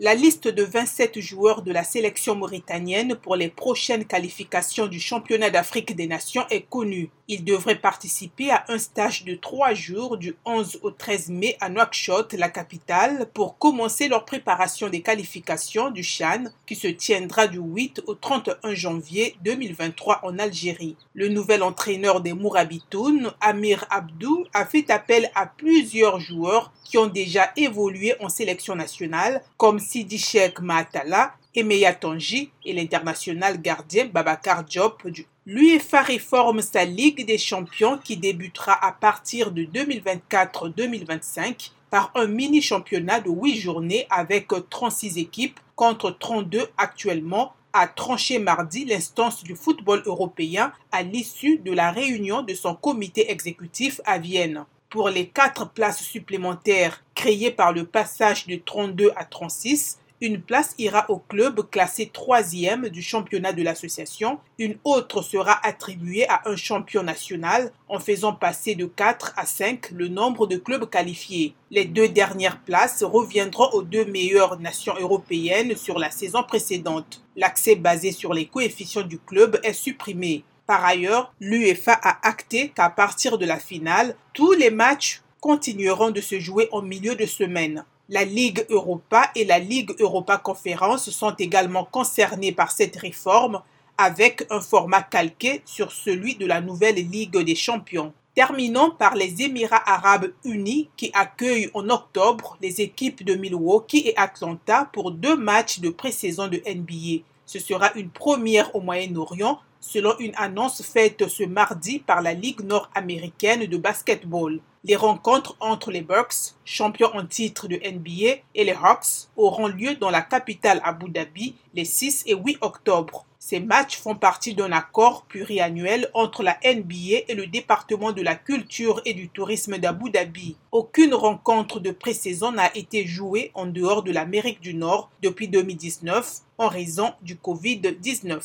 La liste de 27 joueurs de la sélection mauritanienne pour les prochaines qualifications du championnat d'Afrique des Nations est connue. Ils devraient participer à un stage de trois jours du 11 au 13 mai à Nouakchott, la capitale, pour commencer leur préparation des qualifications du Chan qui se tiendra du 8 au 31 janvier 2023 en Algérie. Le nouvel entraîneur des Mourabitoun, Amir Abdou, a fait appel à plusieurs joueurs qui ont déjà évolué en sélection nationale, comme Sidi Sheikh Maatala, Emeya Tanji et l'international gardien Babacar Diop. L'UEFA réforme sa Ligue des champions qui débutera à partir de 2024-2025 par un mini-championnat de 8 journées avec 36 équipes contre 32 actuellement a tranché mardi l'instance du football européen à l'issue de la réunion de son comité exécutif à Vienne pour les quatre places supplémentaires créées par le passage de 32 à 36, une place ira au club classé troisième du championnat de l'association, une autre sera attribuée à un champion national en faisant passer de 4 à 5 le nombre de clubs qualifiés. Les deux dernières places reviendront aux deux meilleures nations européennes sur la saison précédente. L'accès basé sur les coefficients du club est supprimé. Par ailleurs, l'UEFA a acté qu'à partir de la finale, tous les matchs continueront de se jouer en milieu de semaine. La Ligue Europa et la Ligue Europa Conférence sont également concernées par cette réforme avec un format calqué sur celui de la nouvelle Ligue des Champions. Terminons par les Émirats arabes unis qui accueillent en octobre les équipes de Milwaukee et Atlanta pour deux matchs de pré-saison de NBA. Ce sera une première au Moyen-Orient selon une annonce faite ce mardi par la Ligue nord-américaine de basketball. Les rencontres entre les Bucks, champions en titre de NBA, et les Hawks auront lieu dans la capitale Abu Dhabi les 6 et 8 octobre. Ces matchs font partie d'un accord pluriannuel entre la NBA et le département de la culture et du tourisme d'Abu Dhabi. Aucune rencontre de pré-saison n'a été jouée en dehors de l'Amérique du Nord depuis 2019 en raison du Covid-19.